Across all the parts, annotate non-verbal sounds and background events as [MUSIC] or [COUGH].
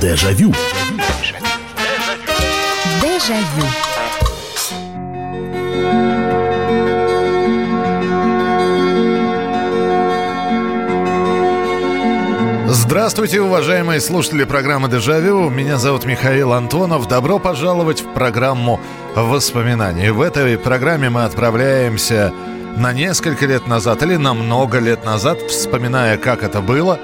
Дежавю. Дежавю. Здравствуйте, уважаемые слушатели программы «Дежавю». Меня зовут Михаил Антонов. Добро пожаловать в программу «Воспоминания». В этой программе мы отправляемся на несколько лет назад или на много лет назад, вспоминая, как это было,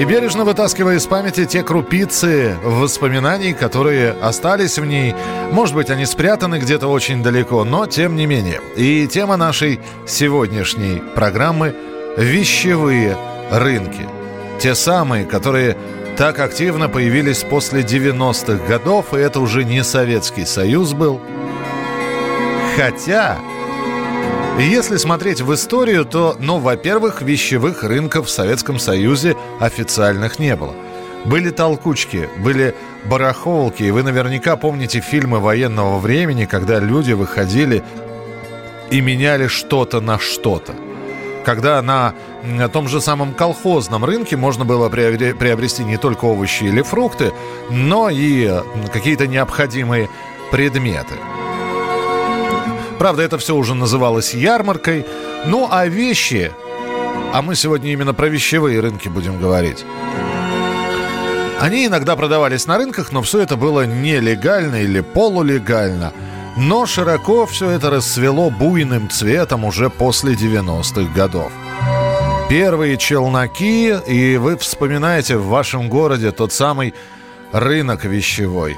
и бережно вытаскивая из памяти те крупицы воспоминаний, которые остались в ней. Может быть, они спрятаны где-то очень далеко, но тем не менее. И тема нашей сегодняшней программы – вещевые рынки. Те самые, которые так активно появились после 90-х годов, и это уже не Советский Союз был. Хотя если смотреть в историю, то, ну, во-первых, вещевых рынков в Советском Союзе официальных не было. Были толкучки, были барахолки, и вы наверняка помните фильмы военного времени, когда люди выходили и меняли что-то на что-то. Когда на том же самом колхозном рынке можно было приобрести не только овощи или фрукты, но и какие-то необходимые предметы. Правда, это все уже называлось ярмаркой. Ну, а вещи... А мы сегодня именно про вещевые рынки будем говорить. Они иногда продавались на рынках, но все это было нелегально или полулегально. Но широко все это расцвело буйным цветом уже после 90-х годов. Первые челноки, и вы вспоминаете в вашем городе тот самый рынок вещевой,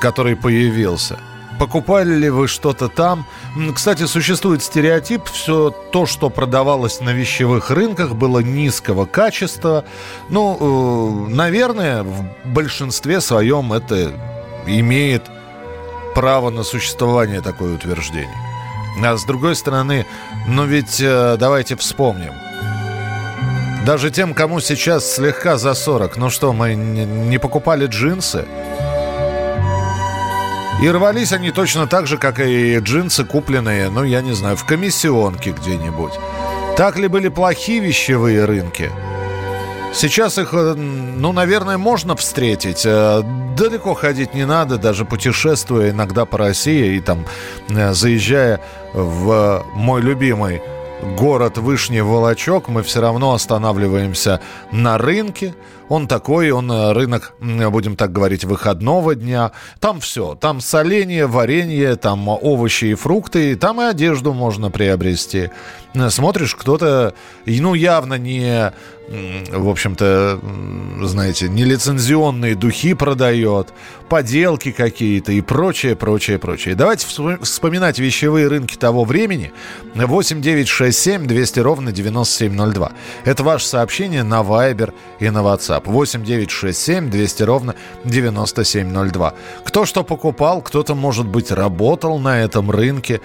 который появился – Покупали ли вы что-то там? Кстати, существует стереотип, все то, что продавалось на вещевых рынках, было низкого качества. Ну, э, наверное, в большинстве своем это имеет право на существование такое утверждение. А с другой стороны, ну ведь э, давайте вспомним. Даже тем, кому сейчас слегка за 40, ну что, мы не покупали джинсы? И рвались они точно так же, как и джинсы, купленные, ну, я не знаю, в комиссионке где-нибудь. Так ли были плохие вещевые рынки? Сейчас их, э, ну, наверное, можно встретить. Э, далеко ходить не надо, даже путешествуя иногда по России и там э, заезжая в мой любимый город Вышний Волочок, мы все равно останавливаемся на рынке – он такой, он э, рынок, будем так говорить, выходного дня. Там все. Там соленье, варенье, там овощи и фрукты. Там и одежду можно приобрести. Э, смотришь, кто-то, ну, явно не, в общем-то, знаете, нелицензионные духи продает, поделки какие-то и прочее, прочее, прочее. Давайте вспоминать вещевые рынки того времени. 8 9 6 7 200 ровно 9702. Это ваше сообщение на Viber и на WhatsApp. WhatsApp 8 9 6 7 200 ровно 9702. Кто что покупал, кто-то, может быть, работал на этом рынке,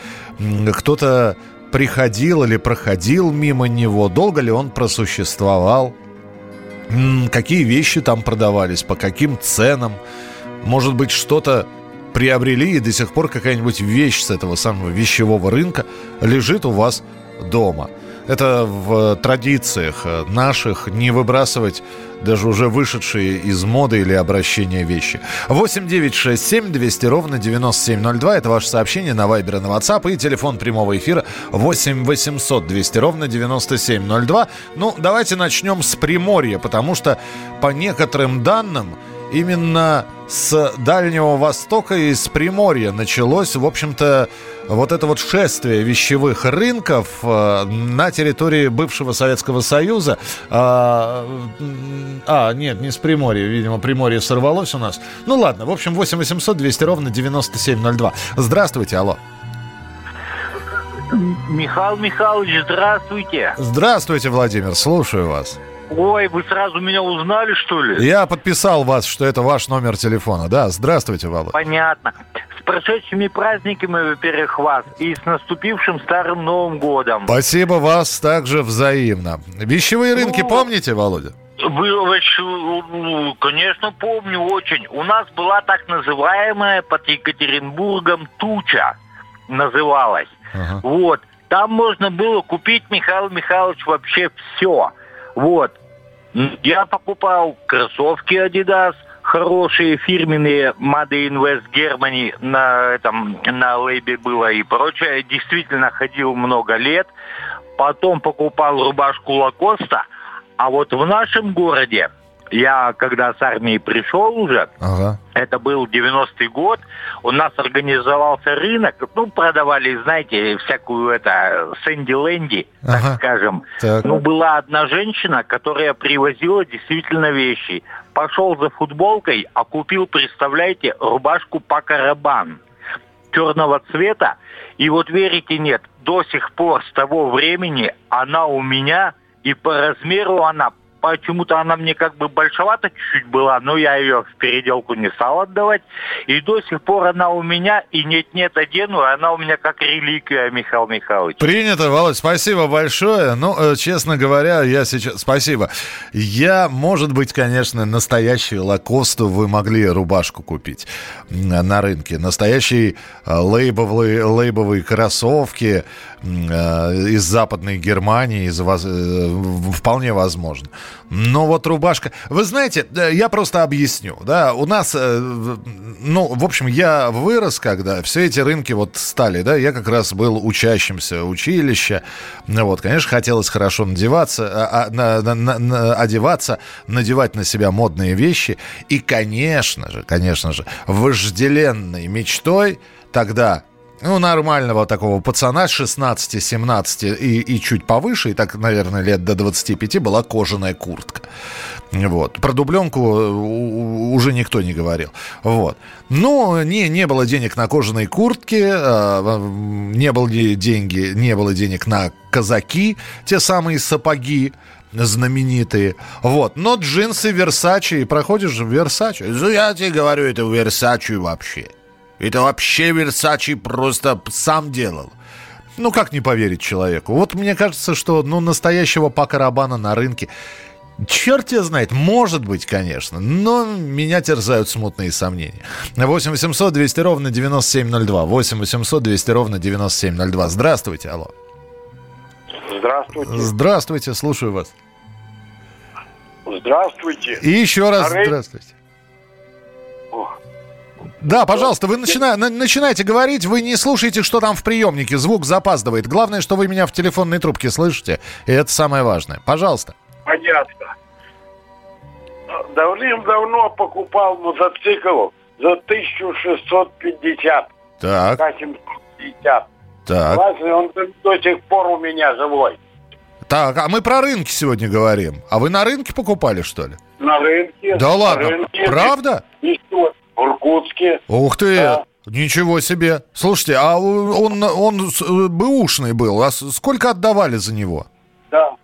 кто-то приходил или проходил мимо него, долго ли он просуществовал, какие вещи там продавались, по каким ценам, может быть, что-то приобрели и до сих пор какая-нибудь вещь с этого самого вещевого рынка лежит у вас дома – это в традициях наших не выбрасывать даже уже вышедшие из моды или обращения вещи. 8 9 6 7 200 ровно 9702. Это ваше сообщение на Viber и на WhatsApp. И телефон прямого эфира 8 800 200 ровно 9702. Ну, давайте начнем с Приморья, потому что по некоторым данным именно с Дальнего Востока и с Приморья началось, в общем-то, вот это вот шествие вещевых рынков э, на территории бывшего Советского Союза. А, а, нет, не с Приморья, видимо, Приморье сорвалось у нас. Ну ладно, в общем, 8 800 200 ровно 9702. Здравствуйте, алло. Михаил Михайлович, здравствуйте. Здравствуйте, Владимир, слушаю вас. Ой, вы сразу меня узнали, что ли? Я подписал вас, что это ваш номер телефона. Да, здравствуйте, Володя. Понятно. С прошедшими праздниками, во-первых, вас и с наступившим Старым Новым Годом. Спасибо вас также взаимно. Вещевые рынки ну, помните, Володя? Вы, ну, конечно, помню очень. У нас была так называемая под Екатеринбургом туча, называлась. Ага. Вот. Там можно было купить, Михаил Михайлович, вообще все. Вот. Я покупал кроссовки Adidas, хорошие фирменные Made in West Germany на этом на лейбе было и прочее. Действительно ходил много лет. Потом покупал рубашку Лакоста. А вот в нашем городе я когда с армии пришел уже, ага. это был 90-й год, у нас организовался рынок, ну, продавали, знаете, всякую это, сэнди-лэнди, ага. так скажем. Так. Ну, была одна женщина, которая привозила действительно вещи. Пошел за футболкой, а купил, представляете, рубашку Пакарабан черного цвета. И вот верите, нет, до сих пор с того времени она у меня, и по размеру она почему-то она мне как бы большовата чуть-чуть была, но я ее в переделку не стал отдавать. И до сих пор она у меня, и нет-нет одену, и она у меня как реликвия, Михаил Михайлович. Принято, Володь, спасибо большое. Ну, э, честно говоря, я сейчас... Спасибо. Я, может быть, конечно, настоящую лакосту вы могли рубашку купить на рынке. Настоящие э, лейбовые, лейбовые кроссовки э, из Западной Германии из, вполне возможно. Но вот рубашка... Вы знаете, я просто объясню. Да, у нас, э, ну, в общем, я вырос, когда все эти рынки вот стали, да, я как раз был учащимся училища. Вот, конечно, хотелось хорошо надеваться, а, а, на, на, на, одеваться, надевать на себя модные вещи. И, конечно же, конечно же, вожделенной мечтой тогда ну, нормального такого пацана 16-17 и, и чуть повыше, и так, наверное, лет до 25 была кожаная куртка. Вот. Про дубленку уже никто не говорил. Вот. Но не, не было денег на кожаные куртки, а, не было деньги, не было денег на казаки, те самые сапоги, знаменитые. Вот. Но джинсы Версачи, проходишь в Версачи. Я тебе говорю, это Версачи вообще. Это вообще Версачи просто сам делал. Ну, как не поверить человеку? Вот мне кажется, что ну, настоящего Пака Рабана на рынке Черт тебя знает, может быть, конечно, но меня терзают смутные сомнения. 8 800 200 ровно 9702. 8 800 200 ровно 9702. Здравствуйте, алло. Здравствуйте. Здравствуйте, слушаю вас. Здравствуйте. И еще раз Рей... здравствуйте. Да, пожалуйста, вы начина... начинайте говорить, вы не слушаете, что там в приемнике, звук запаздывает. Главное, что вы меня в телефонной трубке слышите, и это самое важное. Пожалуйста. Понятно. Давным-давно покупал мотоцикл за 1650. Так. 850. Так. Классный, он до сих пор у меня живой. Так, а мы про рынки сегодня говорим. А вы на рынке покупали, что ли? На рынке. Да ладно, рынке. правда? И что? В Иркутске. Ух ты! Да. Ничего себе. Слушайте, а он, он э, бэушный был. А сколько отдавали за него? Да.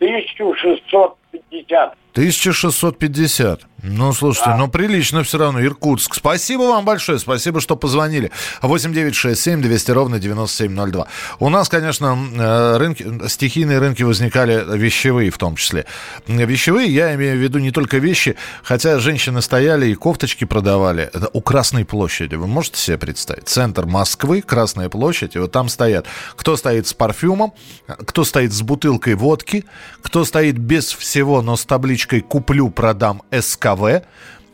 1650. 1650. Ну, слушайте, да. ну прилично все равно. Иркутск. Спасибо вам большое. Спасибо, что позвонили. 8 9 6 7 200 ровно 9702. У нас, конечно, э, рынки, стихийные рынки возникали вещевые в том числе. Вещевые, я имею в виду не только вещи, хотя женщины стояли и кофточки продавали. Это у Красной площади. Вы можете себе представить? Центр Москвы, Красная площадь, и вот там стоят. Кто стоит с парфюмом, кто стоит с бутылкой водки, кто стоит без всего, но с табличкой «Куплю, продам СК СКВ.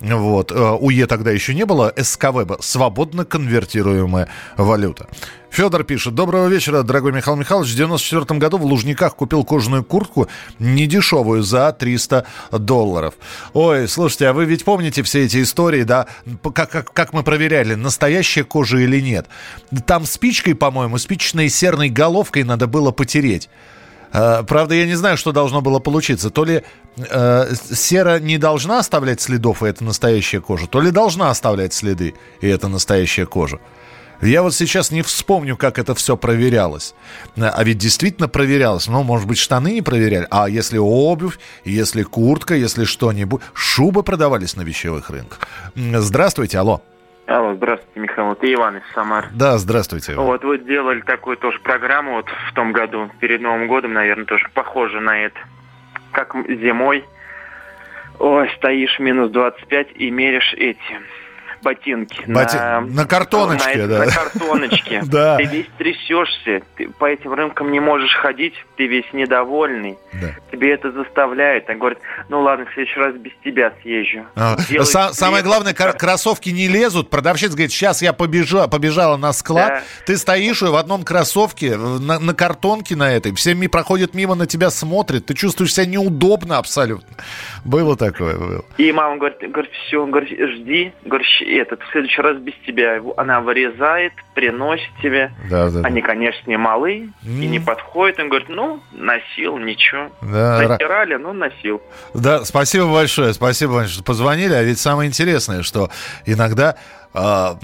Вот. Э, УЕ тогда еще не было. СКВ – свободно конвертируемая валюта. Федор пишет. Доброго вечера, дорогой Михаил Михайлович. В 94 году в Лужниках купил кожаную куртку недешевую за 300 долларов. Ой, слушайте, а вы ведь помните все эти истории, да? Как, как, как мы проверяли, настоящая кожа или нет? Там спичкой, по-моему, спичечной серной головкой надо было потереть. Э, правда, я не знаю, что должно было получиться. То ли э, сера не должна оставлять следов, и это настоящая кожа, то ли должна оставлять следы, и это настоящая кожа. Я вот сейчас не вспомню, как это все проверялось. А ведь действительно проверялось. Ну, может быть, штаны не проверяли. А если обувь, если куртка, если что-нибудь. Шубы продавались на вещевых рынках. Здравствуйте, алло. Алло, здравствуйте, Михаил. Это Иван из Самары. Да, здравствуйте. Вот вы делали такую тоже программу вот в том году, перед Новым годом, наверное, тоже похоже на это. Как зимой, ой, стоишь минус 25 и меришь эти ботинки. Боти- на картоночке, на, да. На картоночке. [LAUGHS] Да. Ты весь трясешься, ты по этим рынкам не можешь ходить, ты весь недовольный. Да. Тебе это заставляет. Он говорит, ну ладно, в следующий раз без тебя съезжу. А, са- самое главное, кр- кроссовки не лезут. Продавщица говорит, сейчас я побежа, побежала на склад. Да. Ты стоишь в одном кроссовке, в- на, на картонке на этой. Все ми- проходят мимо, на тебя смотрят. Ты чувствуешь себя неудобно абсолютно. Было такое. Было. И мама говорит, говорит, все, говорит, жди, говорит, этот, в следующий раз без тебя. Она вырезает, приносит тебе. Да, да, да. Они, конечно, не малы и не подходят. Он говорит, ну, носил, ничего. Да, ра- Натирали, ну, носил. Да, спасибо большое, спасибо большое, что позвонили. А ведь самое интересное, что иногда а,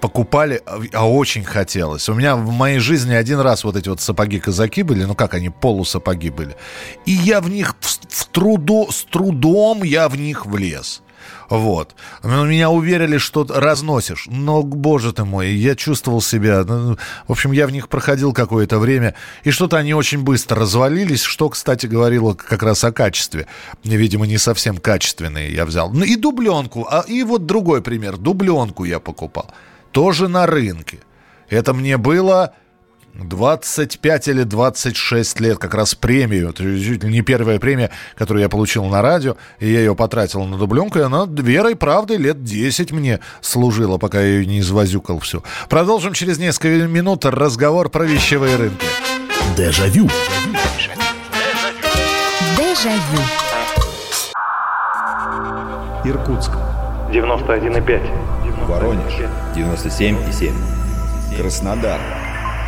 покупали, а, а очень хотелось. У меня в моей жизни один раз вот эти вот сапоги-казаки были, ну как они, полусапоги были. И я в них в, в труду, с трудом я в них влез. Вот. Меня уверили, что разносишь. Но, боже ты мой, я чувствовал себя... ну, В общем, я в них проходил какое-то время, и что-то они очень быстро развалились, что, кстати, говорило как раз о качестве. Видимо, не совсем качественные я взял. Ну и дубленку. А, и вот другой пример. Дубленку я покупал. Тоже на рынке. Это мне было 25 или 26 лет, как раз премию, это чуть ли не первая премия, которую я получил на радио, и я ее потратил на дубленку, и она верой правдой лет 10 мне служила, пока я ее не извозюкал всю. Продолжим через несколько минут разговор про вещевые рынки. Дежавю. Дежавю. Иркутск. 91,5. Воронеж. 97,7. Краснодар.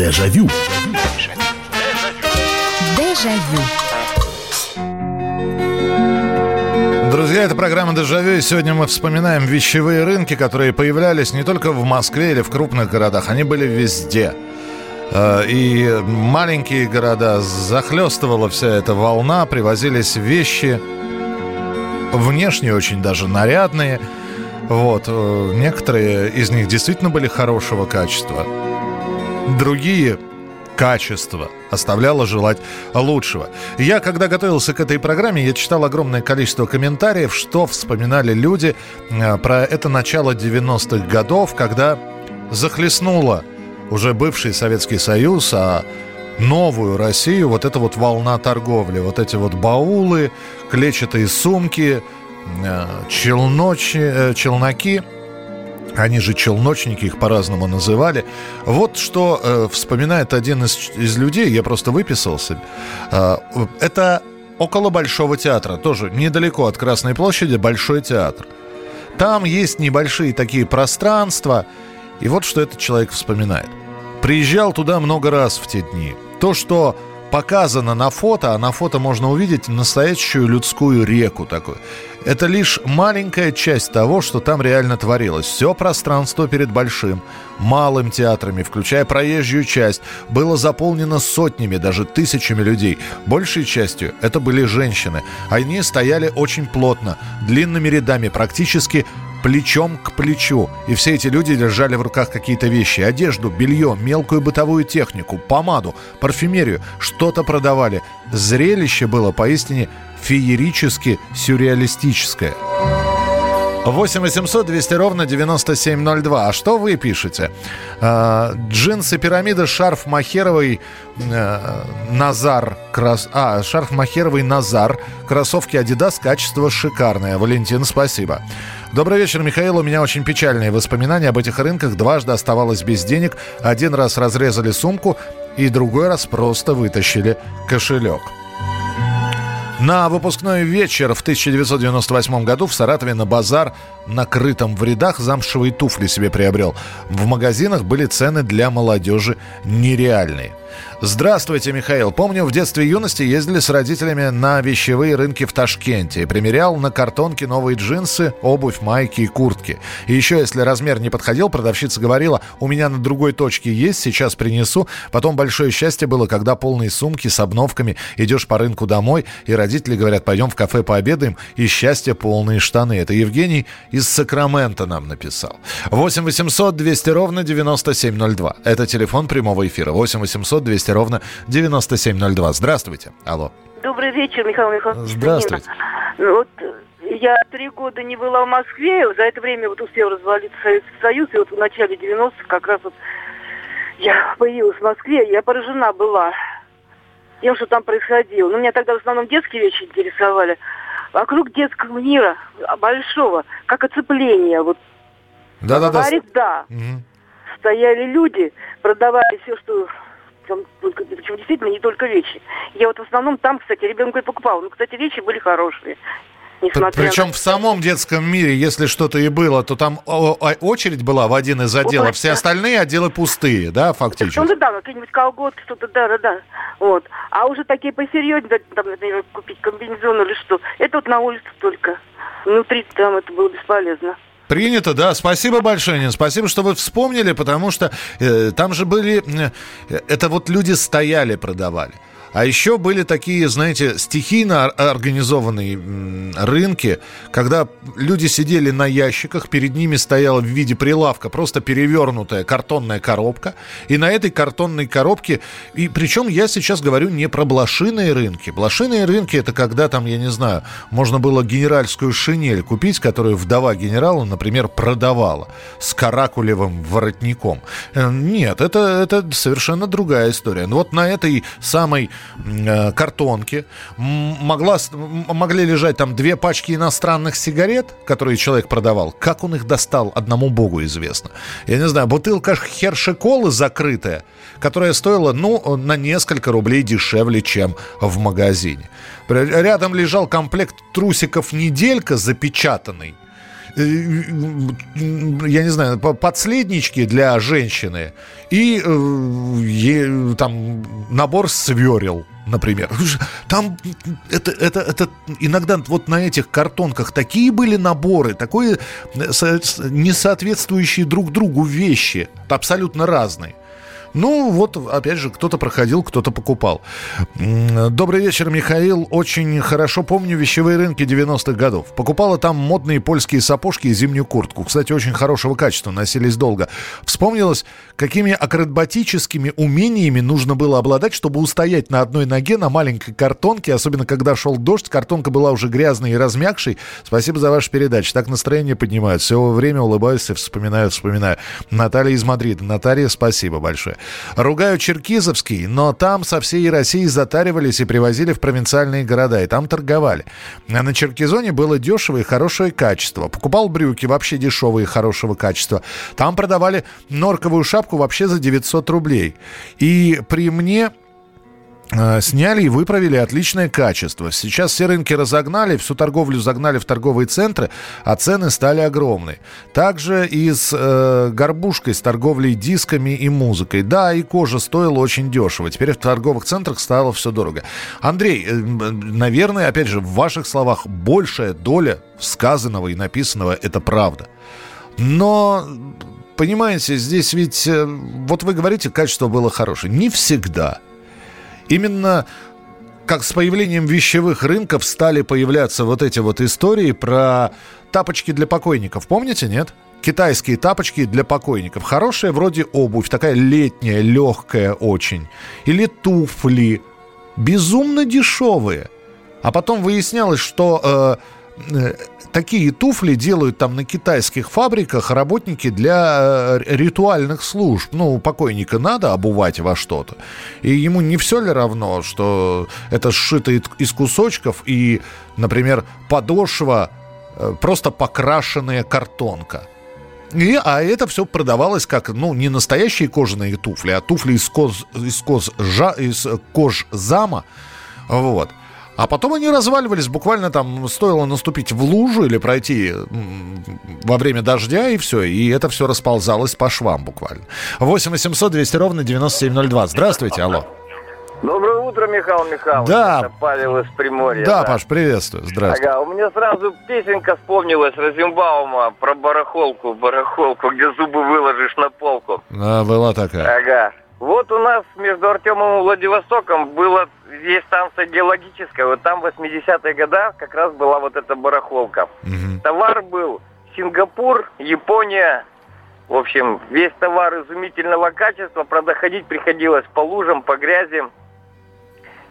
Дежавю. Дежавю. Друзья, это программа «Дежавю», и сегодня мы вспоминаем вещевые рынки, которые появлялись не только в Москве или в крупных городах, они были везде. Э, И маленькие города захлестывала вся эта волна, привозились вещи, внешне очень даже нарядные. Вот, э, некоторые из них действительно были хорошего качества. Другие качество оставляло желать лучшего. Я, когда готовился к этой программе, я читал огромное количество комментариев, что вспоминали люди э, про это начало 90-х годов, когда захлестнуло уже бывший Советский Союз, а новую Россию, вот эта вот волна торговли, вот эти вот баулы, клетчатые сумки, э, челночи, э, челноки – они же челночники, их по-разному называли. Вот что э, вспоминает один из, из людей, я просто выписался. Э, это около Большого театра, тоже недалеко от Красной площади, Большой театр. Там есть небольшие такие пространства, и вот что этот человек вспоминает. Приезжал туда много раз в те дни. То, что показано на фото, а на фото можно увидеть настоящую людскую реку такую. Это лишь маленькая часть того, что там реально творилось. Все пространство перед большим, малым театрами, включая проезжую часть, было заполнено сотнями, даже тысячами людей. Большей частью это были женщины. Они стояли очень плотно, длинными рядами, практически плечом к плечу. И все эти люди держали в руках какие-то вещи. Одежду, белье, мелкую бытовую технику, помаду, парфюмерию. Что-то продавали. Зрелище было поистине феерически сюрреалистическое. 8 800 200 ровно 9702. А что вы пишете? А, джинсы пирамида, шарф махеровый э, Назар. Крас... А, шарф махеровый Назар. Кроссовки Adidas, качество шикарное. Валентин, спасибо. Добрый вечер, Михаил. У меня очень печальные воспоминания об этих рынках. Дважды оставалось без денег. Один раз разрезали сумку, и другой раз просто вытащили кошелек. На выпускной вечер в 1998 году в Саратове на базар, накрытом в рядах, замшевые туфли себе приобрел. В магазинах были цены для молодежи нереальные. Здравствуйте, Михаил. Помню, в детстве и юности ездили с родителями на вещевые рынки в Ташкенте. Примерял на картонке новые джинсы, обувь, майки и куртки. И еще, если размер не подходил, продавщица говорила, у меня на другой точке есть, сейчас принесу. Потом большое счастье было, когда полные сумки с обновками, идешь по рынку домой, и родители говорят, пойдем в кафе пообедаем, и счастье полные штаны. Это Евгений из Сакрамента нам написал. 8 800 200 ровно 9702. Это телефон прямого эфира. 8 800 200 ровно 9702. Здравствуйте. Алло. Добрый вечер, Михаил Михайлович. Здравствуйте. Ну, Вот я три года не была в Москве, за это время вот успел развалиться Советский Союз, и вот в начале 90-х как раз вот я появилась в Москве, я поражена была тем, что там происходило. Ну, меня тогда в основном детские вещи интересовали. Вокруг детского мира, а, большого, как оцепление, вот Да-да-да. говорит, да. Мгм. Стояли люди, продавали все, что там, причем действительно не только вещи. Я вот в основном там, кстати, ребенку и покупала. Ну, кстати, вещи были хорошие. Несмотря Причем на... в самом детском мире, если что-то и было, то там очередь была в один из отделов, все остальные отделы пустые, да, фактически? Ну, да, какие-нибудь колготки, что-то, да, да, да. Вот. А уже такие посерьезнее, там, например, купить комбинезон или что, это вот на улице только. Внутри там это было бесполезно. Принято, да. Спасибо большое, Нин. Спасибо, что вы вспомнили, потому что э, там же были... э, это вот люди стояли, продавали. А еще были такие, знаете, стихийно ор- организованные рынки, когда люди сидели на ящиках, перед ними стояла в виде прилавка просто перевернутая картонная коробка, и на этой картонной коробке, и причем я сейчас говорю не про блошиные рынки. Блошиные рынки это когда там, я не знаю, можно было генеральскую шинель купить, которую вдова генерала, например, продавала с каракулевым воротником. Э, Нет, это, это совершенно другая история. Но вот на этой самой э, картонке м, могла, могли лежать там две пачки иностранных сигарет, которые человек продавал. Как он их достал, одному богу известно. Я не знаю, бутылка хершеколы закрытая, которая стоила, ну, на несколько рублей дешевле, чем в магазине. Рядом лежал комплект трусиков «Неделька» запечатанный я не знаю, по- подследнички для женщины и э, там набор сверил, например. Там это, это, это иногда вот на этих картонках такие были наборы, такое э, несоответствующие друг другу вещи, абсолютно разные. Ну, вот, опять же, кто-то проходил, кто-то покупал. Добрый вечер, Михаил. Очень хорошо помню вещевые рынки 90-х годов. Покупала там модные польские сапожки и зимнюю куртку. Кстати, очень хорошего качества, носились долго. Вспомнилось, какими акробатическими умениями нужно было обладать, чтобы устоять на одной ноге на маленькой картонке, особенно когда шел дождь, картонка была уже грязной и размягшей. Спасибо за вашу передачу. Так настроение поднимают. Все время улыбаюсь и вспоминаю, вспоминаю. Наталья из Мадрида. Наталья, спасибо большое. Ругаю Черкизовский, но там со всей России затаривались и привозили в провинциальные города, и там торговали. А на Черкизоне было дешево и хорошее качество. Покупал брюки вообще дешевые хорошего качества. Там продавали норковую шапку вообще за 900 рублей. И при мне э, сняли и выправили отличное качество. Сейчас все рынки разогнали, всю торговлю загнали в торговые центры, а цены стали огромные. Также и с э, горбушкой, с торговлей дисками и музыкой. Да, и кожа стоила очень дешево. Теперь в торговых центрах стало все дорого. Андрей, э, м, наверное, опять же, в ваших словах большая доля сказанного и написанного – это правда. Но понимаете, здесь ведь, э, вот вы говорите, качество было хорошее. Не всегда. Именно как с появлением вещевых рынков стали появляться вот эти вот истории про тапочки для покойников. Помните, нет? Китайские тапочки для покойников. Хорошая вроде обувь, такая летняя, легкая очень. Или туфли. Безумно дешевые. А потом выяснялось, что э, э, такие туфли делают там на китайских фабриках работники для э, ритуальных служб. Ну, покойника надо обувать во что-то. И ему не все ли равно, что это сшито из- кусочков и, например, подошва э, просто покрашенная картонка. И, а это все продавалось как, ну, не настоящие кожаные туфли, а туфли из, коз, из, коз, жа- из кожзама. Вот. А потом они разваливались, буквально там стоило наступить в лужу или пройти во время дождя, и все. И это все расползалось по швам буквально. 8 800 200 ровно 9702. Здравствуйте, алло. Доброе утро, Михаил Михайлович. Да. Это Павел из Приморья. Да, Паш, приветствую. Здравствуй. Ага, у меня сразу песенка вспомнилась Розенбаума про барахолку, барахолку, где зубы выложишь на полку. А, была такая. Ага. Вот у нас между Артемом и Владивостоком было есть станция геологическая. Вот там в 80-е годы как раз была вот эта барахолка. Товар был Сингапур, Япония. В общем, весь товар изумительного качества. Правда, ходить приходилось по лужам, по грязи.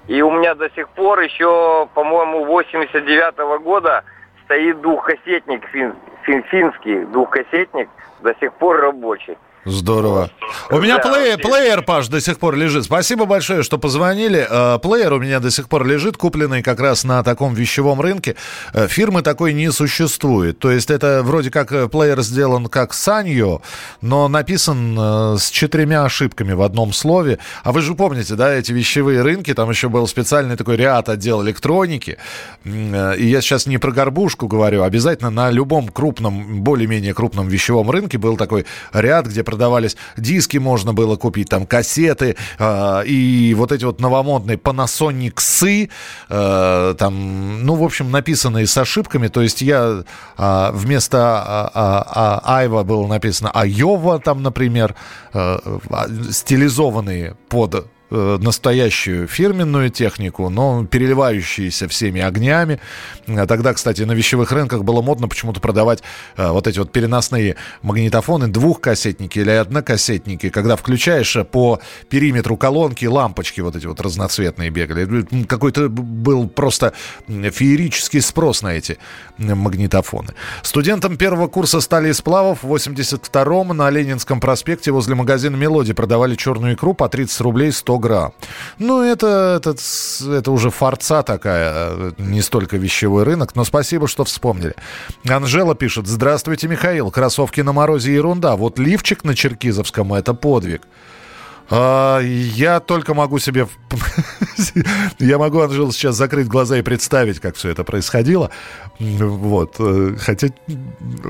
И у меня до сих пор еще, по-моему, 89-го года стоит двухкассетник фин, фин- финский, двухкассетник, до сих пор рабочий. Здорово. У меня Да, плеер, плеер, Паш, до сих пор лежит. Спасибо большое, что позвонили. Э, Плеер у меня до сих пор лежит, купленный как раз на таком вещевом рынке. Э, Фирмы такой не существует. То есть это вроде как э, плеер сделан как Саньо, но написан с четырьмя ошибками в одном слове. А вы же помните, да, эти вещевые рынки, там еще был специальный такой ряд отдел электроники. И я сейчас не про горбушку говорю, обязательно на любом крупном, более-менее крупном вещевом рынке был такой ряд, где продавались диски, можно было купить там кассеты э, и вот эти вот новомодные Panasonic Sy, э, там, ну, в общем, написанные с ошибками. То есть я э, вместо а, а, а, Айва было написано Айова, там, например, э, а, стилизованные под настоящую фирменную технику, но переливающиеся всеми огнями. А Тогда, кстати, на вещевых рынках было модно почему-то продавать э, вот эти вот переносные магнитофоны, двухкассетники или однокассетники, когда включаешь э, по периметру колонки лампочки вот эти вот разноцветные бегали. Какой-то был просто феерический спрос на эти магнитофоны. Студентам первого курса стали и сплавов в 82-м на Ленинском проспекте возле магазина «Мелодия» продавали черную икру по 30 рублей 100 грамм. Ну, это, это, это уже форца такая, не столько вещевой рынок, но спасибо, что вспомнили. Анжела пишет, здравствуйте, Михаил, кроссовки на морозе ерунда, вот лифчик на Черкизовском – это подвиг. А, я только могу себе... [LAUGHS] Я могу, Анжела, сейчас закрыть глаза и представить, как все это происходило. Вот. э, Хотя...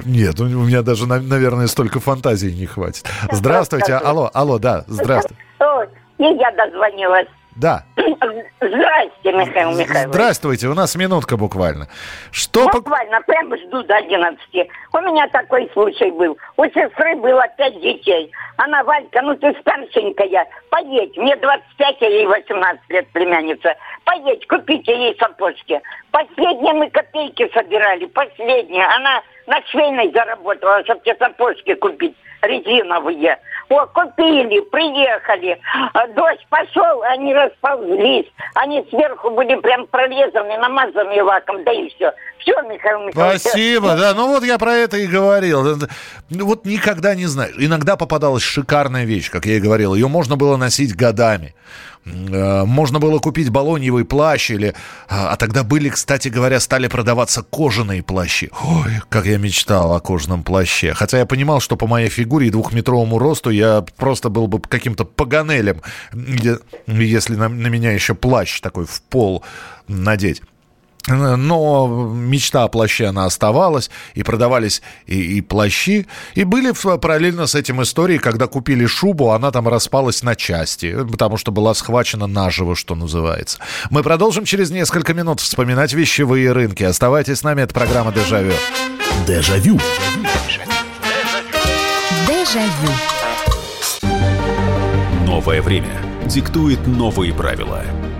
Нет, у меня даже, на- наверное, столько фантазии не хватит. Здравствуйте. Алло, алло, да, здравствуйте. И я дозвонилась. Да. [CLEARS THROAT] Здрасте, Михаил Михайлович. Здравствуйте, у нас минутка буквально. Что по- Буквально, прям жду до 11. У меня такой случай был. У сестры было пять детей. Она, Валька, ну ты старшенькая, поедь. Мне 25, а ей 18 лет племянница. Поедь, купите ей сапожки. Последние мы копейки собирали, последние. Она на швейной заработала, чтобы те сапожки купить резиновые. О, купили, приехали. А Дождь пошел, они расползлись. Они сверху были прям прорезаны, намазаны лаком, да и все. Все, Михаил Михайлович. Спасибо, да. Ну вот я про это и говорил. Ну Вот никогда не знаешь. Иногда попадалась шикарная вещь, как я и говорил. Ее можно было носить годами. Э, Можно было купить балоньевый плащ или... А а тогда были, кстати говоря, стали продаваться кожаные плащи. Ой, как я мечтал о кожаном плаще. Хотя я понимал, что по моей фигуре и двухметровому росту я просто был бы каким-то паганелем, если на, на меня еще плащ такой в пол надеть. Но мечта о плаще, она оставалась, и продавались и, и плащи. И были в- параллельно с этим истории, когда купили шубу, она там распалась на части, потому что была схвачена наживо, что называется. Мы продолжим через несколько минут вспоминать вещевые рынки. Оставайтесь с нами, это программа «Дежавю». Дежавю. Дежавю. Новое время диктует новые правила.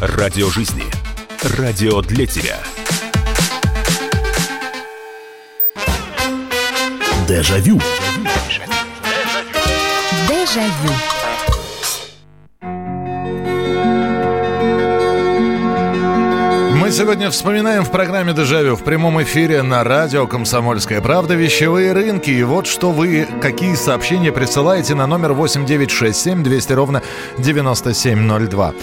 Радио жизни. Радио для тебя. Дежавю. Дежавю. сегодня вспоминаем в программе «Дежавю» в прямом эфире на радио «Комсомольская правда» вещевые рынки. И вот что вы, какие сообщения присылаете на номер 8967 200 ровно 9702.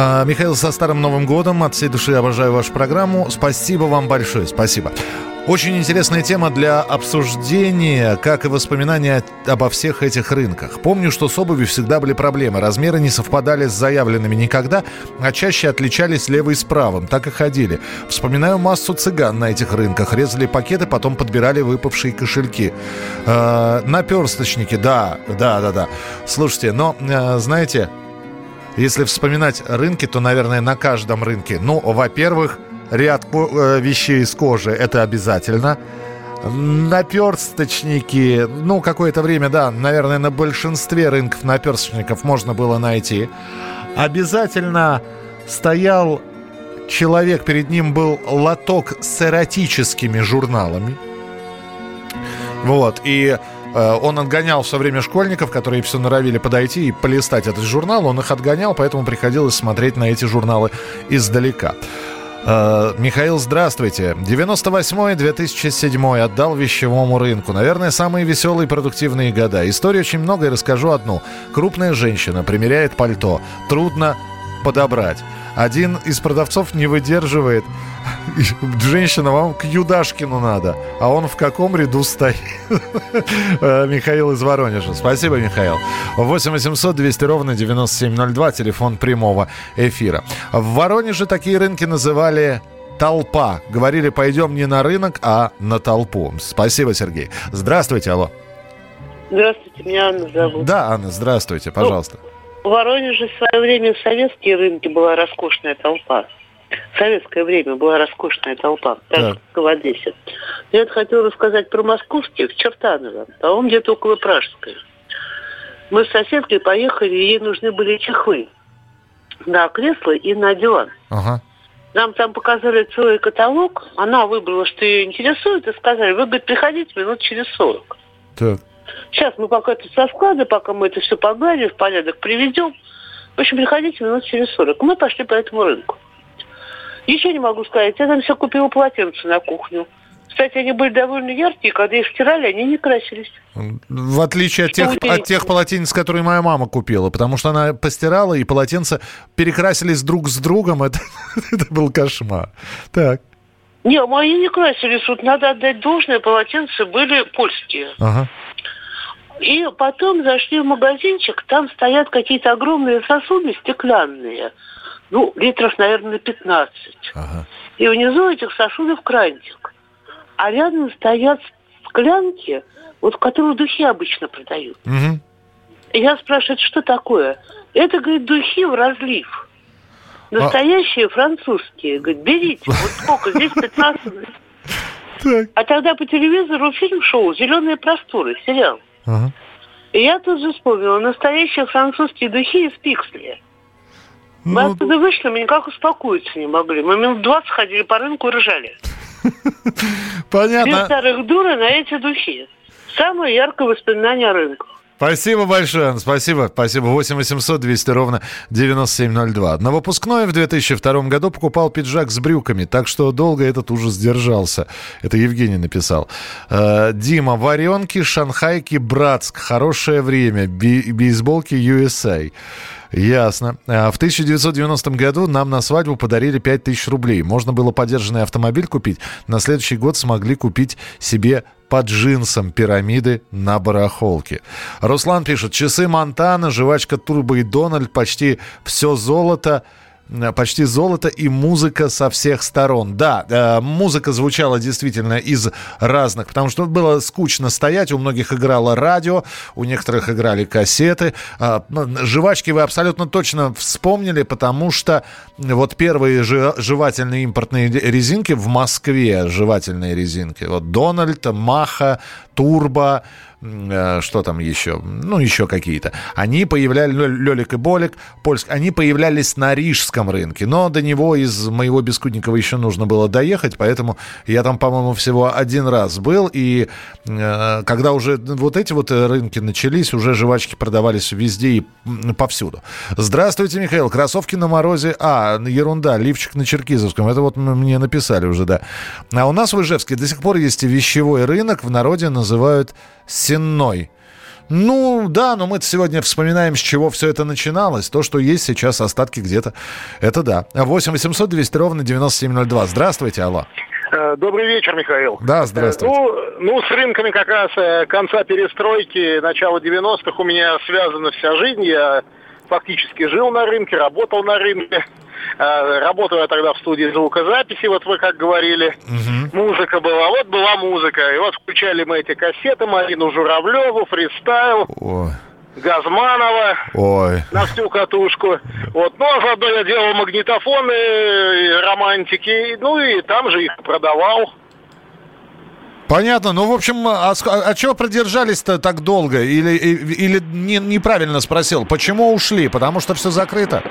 А, Михаил, со Старым Новым Годом. От всей души обожаю вашу программу. Спасибо вам большое. Спасибо. Очень интересная тема для обсуждения, как и воспоминания обо всех этих рынках. Помню, что с обувью всегда были проблемы. Размеры не совпадали с заявленными никогда, а чаще отличались левый с правым. Так и ходили. Вспоминаю массу цыган на этих рынках. Резали пакеты, потом подбирали выпавшие кошельки. Э, наперсточники, да, да, да, да. Слушайте, но, э, знаете, если вспоминать рынки, то, наверное, на каждом рынке. Ну, во-первых, ряд э, вещей из кожи, это обязательно. Наперсточники, ну, какое-то время, да, наверное, на большинстве рынков наперсточников можно было найти. Обязательно стоял человек, перед ним был лоток с эротическими журналами. Вот, и он отгонял все время школьников, которые все норовили подойти и полистать этот журнал. Он их отгонял, поэтому приходилось смотреть на эти журналы издалека. Э, Михаил, здравствуйте. 98-2007 отдал вещевому рынку. Наверное, самые веселые и продуктивные года. Истории очень много и расскажу одну. Крупная женщина примеряет пальто. Трудно подобрать. Один из продавцов не выдерживает. Женщина, вам к Юдашкину надо. А он в каком ряду стоит? Э, Михаил из Воронежа. Спасибо, Михаил. 8 800 200 ровно 9702. Телефон прямого эфира. В Воронеже такие рынки называли толпа. Говорили, пойдем не на рынок, а на толпу. Спасибо, Сергей. Здравствуйте, алло. Здравствуйте, меня Анна зовут. Да, Анна, здравствуйте, пожалуйста. В Воронеже в свое время в советские рынки была роскошная толпа. В советское время была роскошная толпа, так, Так. как в Одессе. Я вот хотела рассказать про московских, Чертаново, а он где-то около Пражской. Мы с соседкой поехали, и ей нужны были чехлы на кресло и на диван. Ага. Нам там показали целый каталог, она выбрала, что ее интересует, и сказали, вы, говорит, приходите минут через 40. Так. Сейчас мы пока тут со склада, пока мы это все погладим, в порядок приведем. В общем, приходите минут через 40. Мы пошли по этому рынку. Еще не могу сказать, я там все купила полотенце на кухню. Кстати, они были довольно яркие, когда их стирали, они не красились. В отличие от тех, от тех полотенец, которые моя мама купила, потому что она постирала, и полотенца перекрасились друг с другом. [LAUGHS] Это, это был кошмар. Так. Не, мои не красились. Вот надо отдать должное, полотенца были польские. Ага. И потом зашли в магазинчик, там стоят какие-то огромные сосуды стеклянные. Ну, литров, наверное, 15. И внизу этих сосудов крантик. А рядом стоят склянки, вот в которых духи обычно продают. И я спрашиваю, что такое? Это, говорит, духи в разлив. Настоящие французские. Говорит, берите, вот сколько, здесь 15. А тогда по телевизору фильм шоу «Зеленые просторы», сериал. Ага. И я тут же вспомнила, настоящие французские духи из пикселя. Мы Ну, оттуда вышли, мы никак успокоиться не могли. Мы минут 20 ходили по рынку и ржали. [LAUGHS] Понятно. старых дуры на эти духи. Самое яркое воспоминание о рынке. Спасибо большое, спасибо. Спасибо. 8 800 200 ровно 9702. На выпускной в 2002 году покупал пиджак с брюками, так что долго этот ужас держался. Это Евгений написал. Э, Дима, варенки, шанхайки, Братск. Хорошее время. Бейсболки USA. Ясно. А В 1990 году нам на свадьбу подарили 5000 рублей. Можно было подержанный автомобиль купить. На следующий год смогли купить себе по джинсам пирамиды на барахолке. Руслан пишет, часы Монтана, жвачка Турбо и Дональд, почти все золото, почти золото и музыка со всех сторон. Да, э, музыка звучала действительно из разных, потому что было скучно стоять, у многих играло радио, у некоторых играли кассеты. А, ну, жвачки вы абсолютно точно вспомнили, потому что вот первые жевательные импортные резинки в Москве, жевательные резинки, вот Дональд, Маха, Турбо, э, что там еще, ну, еще какие-то. Они появлялись, Лё- Лёлик и Болик, Польск, они появлялись на Рижском рынке, но до него из моего Бескудникова еще нужно было доехать, поэтому я там, по-моему, всего один раз был, и э, когда уже вот эти вот рынки начались, уже жвачки продавались везде и повсюду. Здравствуйте, Михаил. Кроссовки на морозе. А, ерунда, лифчик на Черкизовском. Это вот мне написали уже, да. А у нас в Ижевске до сих пор есть вещевой рынок, в народе называют сенной. Ну, да, но мы сегодня вспоминаем, с чего все это начиналось. То, что есть сейчас остатки где-то, это да. 8 800 200 ровно 9702. Здравствуйте, алло. Э, добрый вечер, Михаил. Да, здравствуйте. Ну, ну, с рынками как раз э, конца перестройки, начала 90-х у меня связана вся жизнь. Я фактически жил на рынке, работал на рынке. Э, работал я тогда в студии звукозаписи, вот вы как говорили. Угу. Музыка была. Вот была музыка. И вот включали мы эти кассеты Марину Журавлеву, фристайл. Ой. Газманова Ой. на всю катушку. Вот. Ну, а заодно я делал магнитофоны, романтики, ну и там же их продавал. Понятно. Ну, в общем, а, а чего продержались-то так долго? Или, или не, неправильно спросил? Почему ушли? Потому что все закрыто?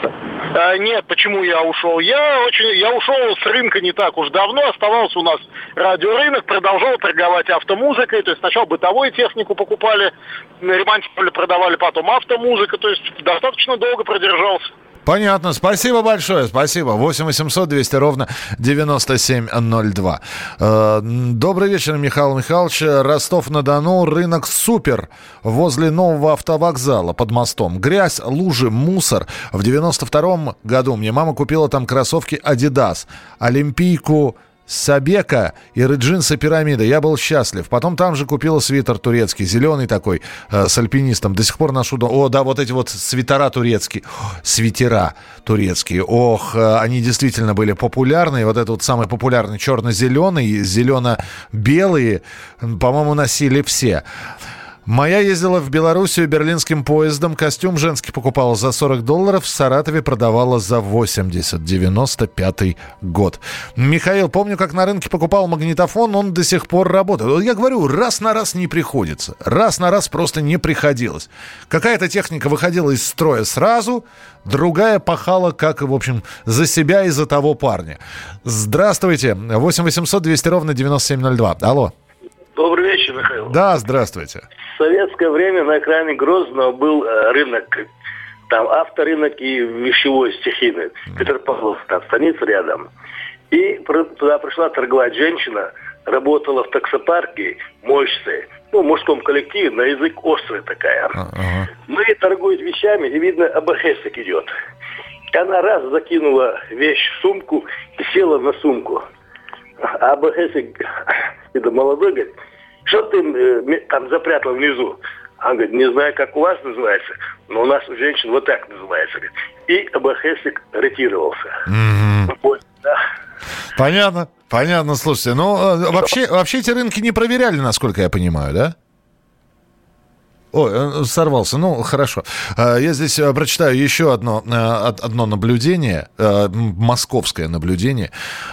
А, нет, почему я ушел? Я очень, я ушел с рынка не так уж давно, оставался у нас радиорынок, продолжал торговать автомузыкой, то есть сначала бытовую технику покупали, ремонтировали, продавали, потом автомузыка, то есть достаточно долго продержался. Понятно. Спасибо большое. Спасибо. 8 800 200 ровно 9702. Э, добрый вечер, Михаил Михайлович. Ростов-на-Дону. Рынок «Супер» возле нового автовокзала под мостом. Грязь, лужи, мусор. В 92 году мне мама купила там кроссовки «Адидас». Олимпийку Сабека и джинсы пирамида. Я был счастлив. Потом там же купила свитер турецкий, зеленый такой, э, с альпинистом. До сих пор ношу... О, да, вот эти вот свитера турецкие. свитера турецкие. Ох, э, они действительно были популярны. Вот этот вот самый популярный черно-зеленый, зелено-белые, по-моему, носили все. Моя ездила в Белоруссию берлинским поездом. Костюм женский покупала за 40 долларов. В Саратове продавала за 80. 95 год. Михаил, помню, как на рынке покупал магнитофон. Он до сих пор работает. Я говорю, раз на раз не приходится. Раз на раз просто не приходилось. Какая-то техника выходила из строя сразу, другая пахала, как, в общем, за себя и за того парня. Здравствуйте. 8 800 200 ровно 9702. Алло. Добрый вечер, Михаил. Да, здравствуйте. В советское время на экране Грозного был э, рынок, там авторынок и вещевой стихийный. Петропавловск, там станица рядом. И туда пришла торговать женщина, работала в таксопарке, мощцы, ну, в мужском коллективе, на язык острый такая. Uh-huh. Ну и торгует вещами, и видно, АБХСик идет. Она раз закинула вещь в сумку и села на сумку. А АБХСик, [CLEARS THROAT] это молодой, говорит, что ты э, там запрятал внизу? Он говорит, не знаю, как у вас называется, но у нас у женщин вот так называется. И АБХСик ретировался. Mm-hmm. да. Понятно, понятно. Слушайте, ну э, вообще, вообще эти рынки не проверяли, насколько я понимаю, да? Ой, э, сорвался. Ну, хорошо. Э, я здесь э, прочитаю еще одно, одно наблюдение, московское наблюдение.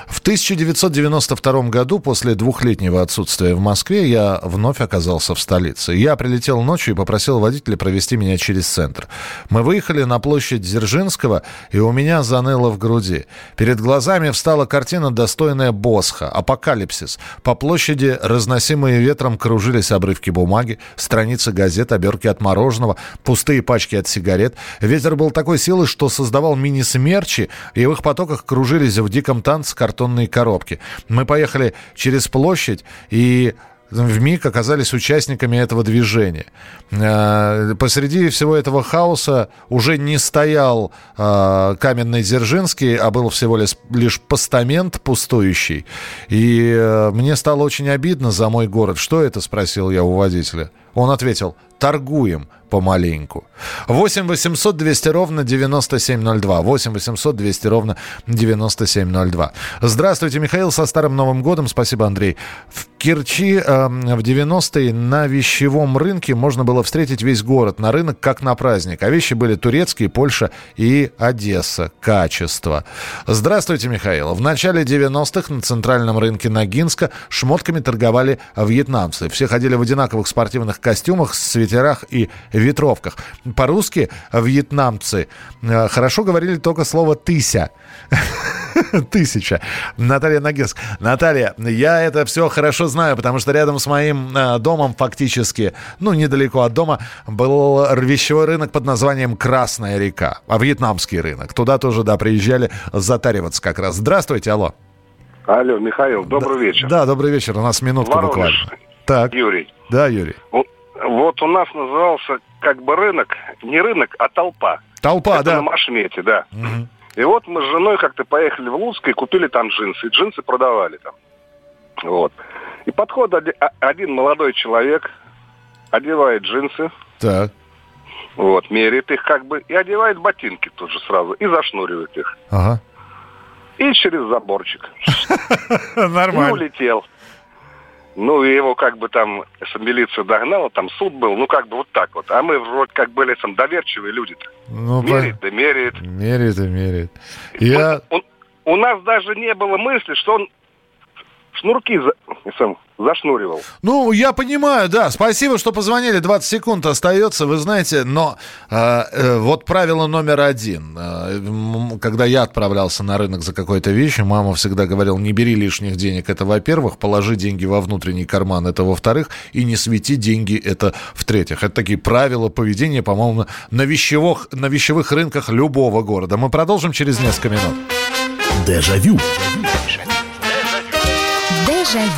В 1992 году, после двухлетнего отсутствия в Москве, я вновь оказался в столице. Я прилетел ночью и попросил водителя провести меня через центр. Мы выехали на площадь Дзержинского, и у меня заныло в груди. Перед глазами встала картина, достойная Босха, апокалипсис. По площади, разносимые ветром, кружились обрывки бумаги, страницы газет, обертки от мороженого, пустые пачки от сигарет. Ветер был такой силы, что создавал мини-смерчи, и в их потоках кружились в диком танце картонные коробки. Мы поехали через площадь, и в миг оказались участниками этого движения. Э, посреди всего этого хаоса уже не стоял э, каменный Дзержинский, а был всего лишь, лишь постамент пустующий. И э, мне стало очень обидно за мой город. Что это, спросил я у водителя. Он ответил, торгуем помаленьку. 8 800 200 ровно 9702. 8 800 200 ровно 9702. Здравствуйте, Михаил, со Старым Новым годом. Спасибо, Андрей. В Керчи э, в 90-е на вещевом рынке можно было встретить весь город на рынок как на праздник. А вещи были турецкие, Польша и Одесса. Качество. Здравствуйте, Михаил. В начале 90-х на центральном рынке Ногинска шмотками торговали вьетнамцы. Все ходили в одинаковых спортивных костюмах, свитерах и ветровках. По-русски вьетнамцы э, хорошо говорили только слово «тыся». [LAUGHS] Тысяча. Наталья Нагинск. Наталья, я это все хорошо знаю, потому что рядом с моим э, домом фактически, ну, недалеко от дома, был вещевой рынок под названием Красная река, а вьетнамский рынок. Туда тоже, да, приезжали затариваться как раз. Здравствуйте, алло. Алло, Михаил, добрый да, вечер. Да, добрый вечер. У нас минутка Воронеж. буквально. Так. Юрий. Да, Юрий. Вот, вот у нас назывался как бы рынок, не рынок, а толпа. Толпа, Это да. на Машмете, да. И вот мы с женой как-то поехали в Луцк и купили там джинсы. И джинсы продавали там. Вот. И подходит оди- а- один молодой человек, одевает джинсы, Так. вот, меряет их как бы, и одевает ботинки тут же сразу, и зашнуривает их. Ага. И через заборчик. [LAUGHS] И Нормально. улетел. Ну, и его как бы там, милиция догнала, там суд был, ну, как бы вот так вот. А мы вроде как были там доверчивые люди-то. Ну, меряет, да меряет. Меряет и меряет. Я... У, у нас даже не было мысли, что он шнурки за- сам зашнуривал. Ну, я понимаю, да. Спасибо, что позвонили. 20 секунд остается, вы знаете. Но э, э, вот правило номер один. Э, когда я отправлялся на рынок за какой-то вещью, мама всегда говорила, не бери лишних денег. Это во-первых. Положи деньги во внутренний карман. Это во-вторых. И не свети деньги. Это в-третьих. Это такие правила поведения, по-моему, на вещевых, на вещевых рынках любого города. Мы продолжим через несколько минут. Дежавю. Дежавю. Челябинск,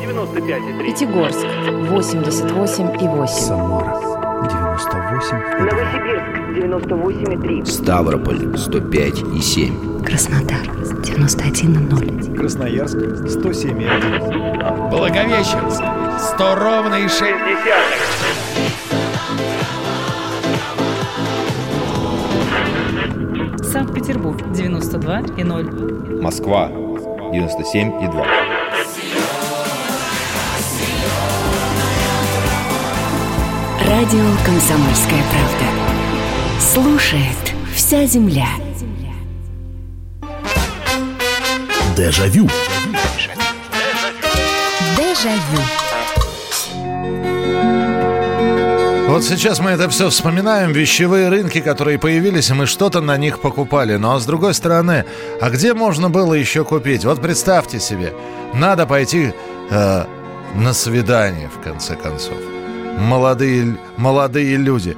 95,3. Пятигорск 88 и 8. Самара 98 Новосибирск, 98,3. Ставрополь 105 и 7. Краснодар 91,0. Красноярск 107 Благовещенск 100 ровно и 6 Санкт-Петербург 92 и 0. Москва 97 и 2. Радио «Комсомольская правда». Слушает вся земля. Дежавю. Дежавю. Вот сейчас мы это все вспоминаем, вещевые рынки, которые появились, и мы что-то на них покупали. Но с другой стороны, а где можно было еще купить? Вот представьте себе, надо пойти э, на свидание, в конце концов. Молодые, молодые люди.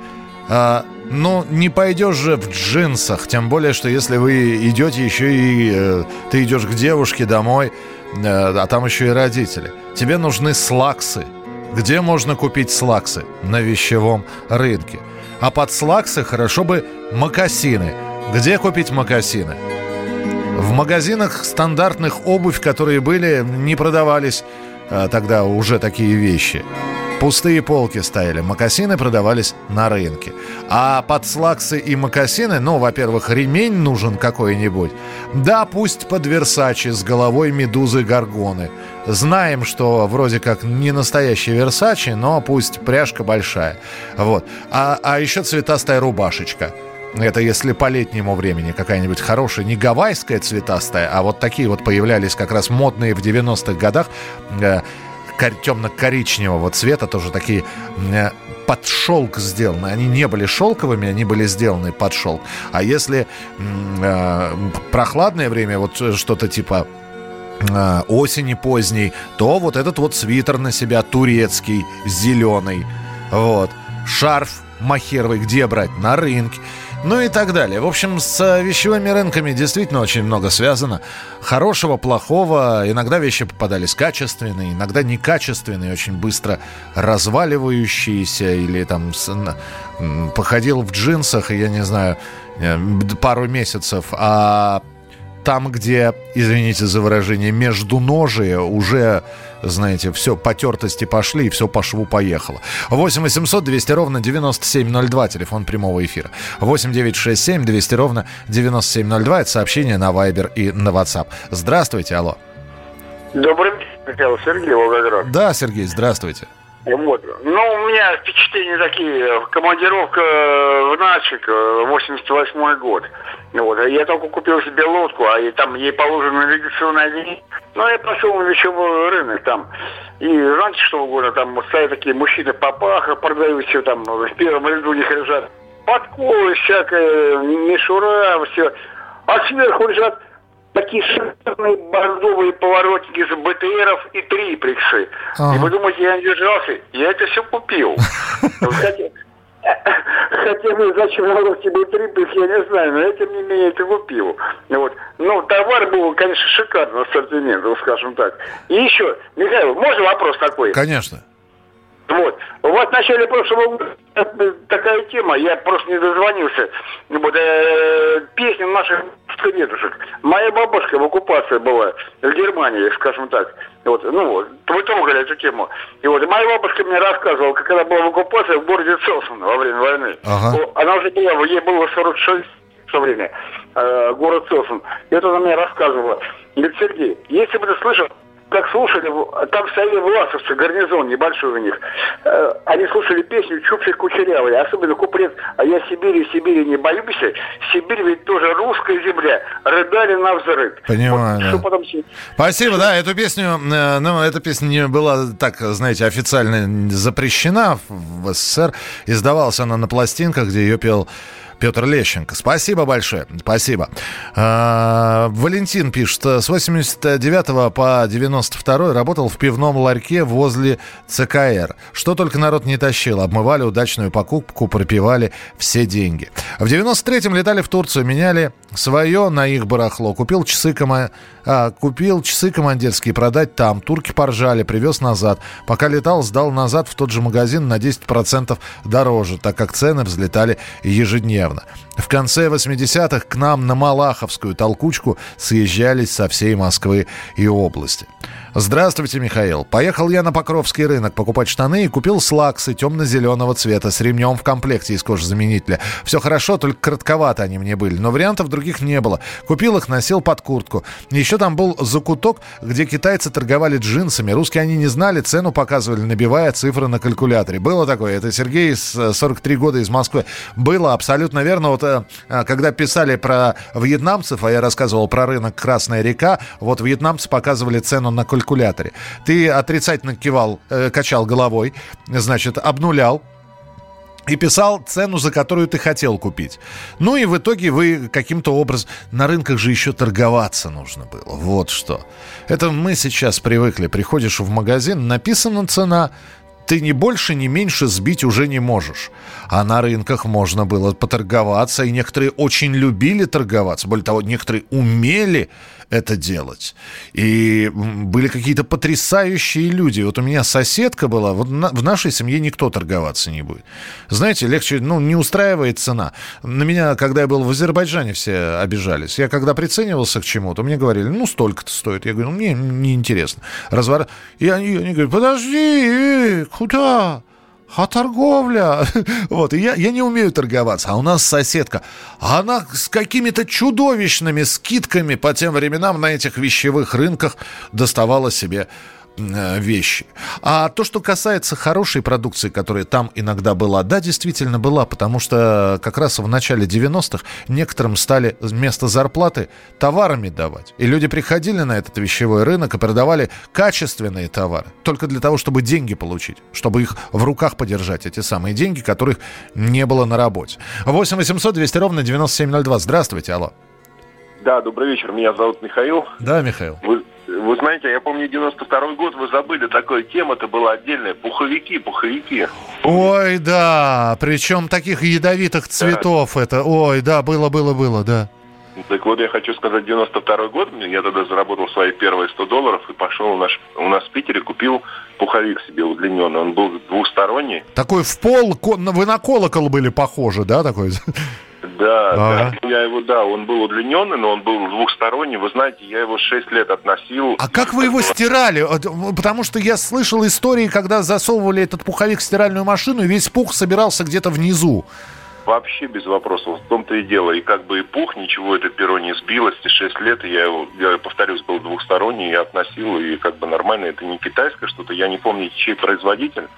А, ну, не пойдешь же в джинсах, тем более, что если вы идете еще и... э, ты идешь к девушке домой, э, а там еще и родители. Тебе нужны слаксы. Где можно купить слаксы? На вещевом рынке. А под слаксы хорошо бы макасины. Где купить макасины? В магазинах стандартных обувь, которые были, не продавались а, тогда уже такие вещи. Пустые полки стояли, макасины продавались на рынке. А под слаксы и макасины, ну, во-первых, ремень нужен какой-нибудь. Да, пусть под Версачи с головой медузы Горгоны. Знаем, что вроде как не настоящий Версачи, но пусть пряжка большая. Вот. А, а еще цветастая рубашечка. Это если по летнему времени какая-нибудь хорошая, не гавайская цветастая, а вот такие вот появлялись как раз модные в 90-х годах, э, темно-коричневого цвета, тоже такие э, под шелк сделаны. Они не были шелковыми, они были сделаны под шелк. А если э, прохладное время, вот э, что-то типа э, осени поздней, то вот этот вот свитер на себя турецкий, зеленый. Вот. Шарф махеровый где брать? На рынке. Ну и так далее. В общем, с э, вещевыми рынками действительно очень много связано. Хорошего, плохого. Иногда вещи попадались качественные, иногда некачественные, очень быстро разваливающиеся. Или там походил в джинсах, я не знаю, э, пару месяцев, а там, где, извините за выражение, между ножи уже, знаете, все, потертости пошли, и все по шву поехало. 8 800 200 ровно 9702, телефон прямого эфира. 8 967 200 ровно 9702, это сообщение на Viber и на WhatsApp. Здравствуйте, алло. Добрый вечер, Михаил Сергей Волгоград. Да, Сергей, здравствуйте. Вот. Ну, у меня впечатления такие. Командировка в Начик, 88 год. Вот. Я только купил себе лодку, а и там ей положено навигационное отделение. Ну, я пошел на вещевой рынок там. И раньше что года там стоят такие мужчины папаха, продают все там, в первом ряду у них лежат подковы, всякая мишура, все. А сверху лежат такие шикарные бордовые поворотники с БТРов и триплексы. Ага. И вы думаете, я не держался? Я это все купил. [LAUGHS] Хотя, хотя ну, зачем народ тебе триплекс, я не знаю, но я тем не менее это купил. Вот. Ну, товар был, конечно, шикарный ассортимент, скажем так. И еще, Михаил, можно вопрос такой? Конечно. Вот. У вас в начале прошлого года такая тема, я просто не дозвонился. Вот, э, песня наших дедушек. Моя бабушка в оккупации была в Германии, скажем так. Вот, ну вот, вы трогали эту тему. И вот моя бабушка мне рассказывала, как она была в оккупации в городе Целсон во время войны. Ага. Она уже была, ей было 46 в то время, э, город Целсон. И это она мне рассказывала. Говорит, Сергей, если бы ты слышал, как слушали, там стояли власовцы, гарнизон небольшой у них. Э, Они слушали песню «Чупчик кучерявый», особенно куплет «А я Сибири, Сибири не боюсь». Сибирь ведь тоже русская земля. Рыдали на взрыв. Понимаю, да. Что потом... Спасибо, да, эту песню, э, ну, эта песня не была, так, знаете, официально запрещена в СССР. Издавалась она на пластинках, где ее пел Петр Лещенко. Спасибо большое, спасибо. А, Валентин пишет, с 89 по 92 работал в пивном ларьке возле ЦКР. Что только народ не тащил. Обмывали удачную покупку, пропивали все деньги. В 93-м летали в Турцию, меняли свое на их барахло. Купил часы, кома... а, купил часы командирские продать там. Турки поржали, привез назад. Пока летал, сдал назад в тот же магазин на 10% дороже, так как цены взлетали ежедневно. В конце 80-х к нам на Малаховскую толкучку съезжались со всей Москвы и области. Здравствуйте, Михаил. Поехал я на Покровский рынок покупать штаны и купил слаксы темно-зеленого цвета с ремнем в комплекте из кожзаменителя. Все хорошо, только коротковато они мне были, но вариантов других не было. Купил их, носил под куртку. Еще там был закуток, где китайцы торговали джинсами. Русские они не знали, цену показывали, набивая цифры на калькуляторе. Было такое. Это Сергей, с 43 года из Москвы. Было абсолютно верно. Вот э, когда писали про вьетнамцев, а я рассказывал про рынок Красная река, вот вьетнамцы показывали цену на калькуляторе. Ты отрицательно кивал, э, качал головой, значит, обнулял, и писал цену, за которую ты хотел купить. Ну и в итоге вы каким-то образом... На рынках же еще торговаться нужно было. Вот что. Это мы сейчас привыкли. Приходишь в магазин, написана цена, ты ни больше, ни меньше сбить уже не можешь. А на рынках можно было поторговаться, и некоторые очень любили торговаться. Более того, некоторые умели это делать. И были какие-то потрясающие люди. Вот у меня соседка была, вот в нашей семье никто торговаться не будет. Знаете, легче, ну, не устраивает цена. На меня, когда я был в Азербайджане, все обижались. Я когда приценивался к чему-то, мне говорили, ну, столько-то стоит. Я говорю, ну, мне неинтересно. Развор... И они, они говорят, подожди, э, куда? А торговля? [LAUGHS] Вот, и я, я не умею торговаться. А у нас соседка, она с какими-то чудовищными скидками по тем временам на этих вещевых рынках доставала себе вещи. А то, что касается хорошей продукции, которая там иногда была, да, действительно была, потому что как раз в начале 90-х некоторым стали вместо зарплаты товарами давать. И люди приходили на этот вещевой рынок и продавали качественные товары, только для того, чтобы деньги получить, чтобы их в руках подержать, эти самые деньги, которых не было на работе. 8 800 200 ровно 9702. Здравствуйте, алло. Да, добрый вечер. Меня зовут Михаил. Да, Михаил. Вы, вы знаете, я помню 92 год, вы забыли, такая тема-то была отдельная. Пуховики, пуховики. Ой, да, причем таких ядовитых цветов это. Ой, да, было, было, было, да. Так вот, я хочу сказать, 92 год, я тогда заработал свои первые 100 долларов и пошел у нас, у нас в Питере, купил пуховик себе удлиненный. Он был двухсторонний. Такой в пол, вы на колокол были похожи, да, такой? Да, Ага. да, я его, да, он был удлиненный, но он был двухсторонний. Вы знаете, я его 6 лет относил. А как вы его стирали? Потому что я слышал истории, когда засовывали этот пуховик в стиральную машину, и весь пух собирался где-то внизу. Вообще без вопросов. В том-то и дело. И как бы и пух, ничего это перо не сбилось. И 6 лет я его, я повторюсь, был двухсторонний, я относил, и как бы нормально. Это не китайское что-то. Я не помню, чей производитель.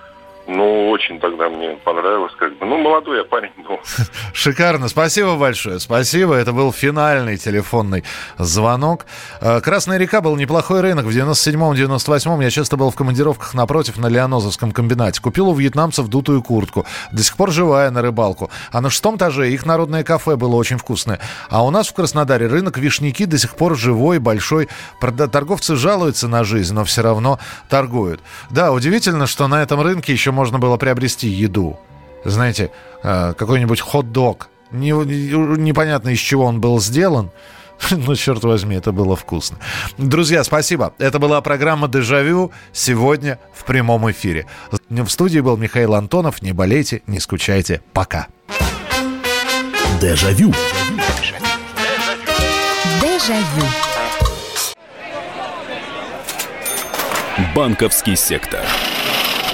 Но очень тогда мне понравилось. Как бы. Ну, молодой я парень был. [LAUGHS] Шикарно. Спасибо большое. Спасибо. Это был финальный телефонный звонок. Э, Красная река был неплохой рынок. В 97-98 я часто был в командировках напротив на Леонозовском комбинате. Купил у вьетнамцев дутую куртку. До сих пор живая на рыбалку. А на шестом этаже их народное кафе было очень вкусное. А у нас в Краснодаре рынок Вишняки до сих пор живой, большой. Торговцы жалуются на жизнь, но все равно торгуют. Да, удивительно, что на этом рынке еще можно было приобрести еду знаете, э, какой-нибудь хот-дог. Не- не- непонятно, из чего он был сделан. [LAUGHS] Но, черт возьми, это было вкусно. Друзья, спасибо. Это была программа «Дежавю» сегодня в прямом эфире. В студии был Михаил Антонов. Не болейте, не скучайте. Пока. Дежавю. Дежавю. Банковский сектор.